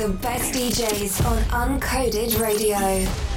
The best DJs on Uncoded Radio.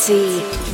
Party.